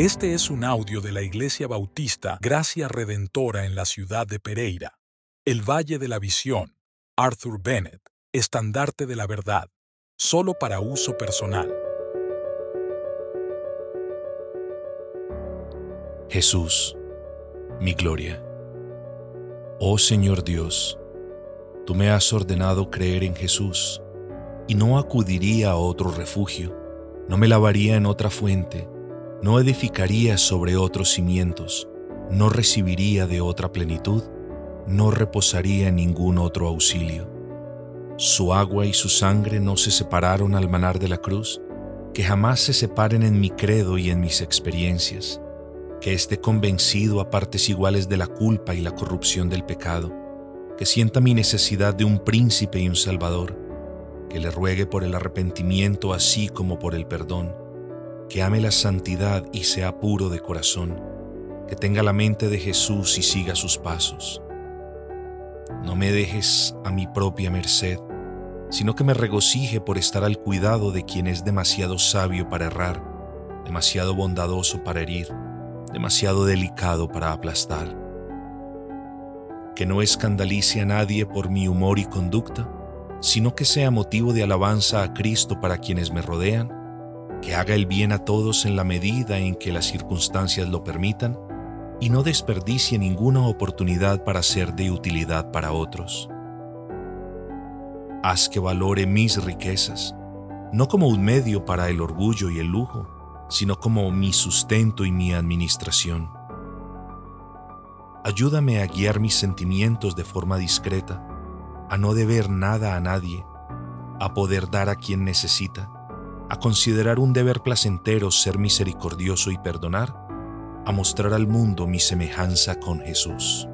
Este es un audio de la Iglesia Bautista Gracia Redentora en la ciudad de Pereira, el Valle de la Visión, Arthur Bennett, estandarte de la verdad, solo para uso personal. Jesús, mi gloria. Oh Señor Dios, tú me has ordenado creer en Jesús y no acudiría a otro refugio, no me lavaría en otra fuente no edificaría sobre otros cimientos, no recibiría de otra plenitud, no reposaría en ningún otro auxilio. Su agua y su sangre no se separaron al manar de la cruz, que jamás se separen en mi credo y en mis experiencias, que esté convencido a partes iguales de la culpa y la corrupción del pecado, que sienta mi necesidad de un príncipe y un salvador, que le ruegue por el arrepentimiento así como por el perdón, que ame la santidad y sea puro de corazón, que tenga la mente de Jesús y siga sus pasos. No me dejes a mi propia merced, sino que me regocije por estar al cuidado de quien es demasiado sabio para errar, demasiado bondadoso para herir, demasiado delicado para aplastar. Que no escandalice a nadie por mi humor y conducta, sino que sea motivo de alabanza a Cristo para quienes me rodean que haga el bien a todos en la medida en que las circunstancias lo permitan y no desperdicie ninguna oportunidad para ser de utilidad para otros. Haz que valore mis riquezas, no como un medio para el orgullo y el lujo, sino como mi sustento y mi administración. Ayúdame a guiar mis sentimientos de forma discreta, a no deber nada a nadie, a poder dar a quien necesita a considerar un deber placentero ser misericordioso y perdonar, a mostrar al mundo mi semejanza con Jesús.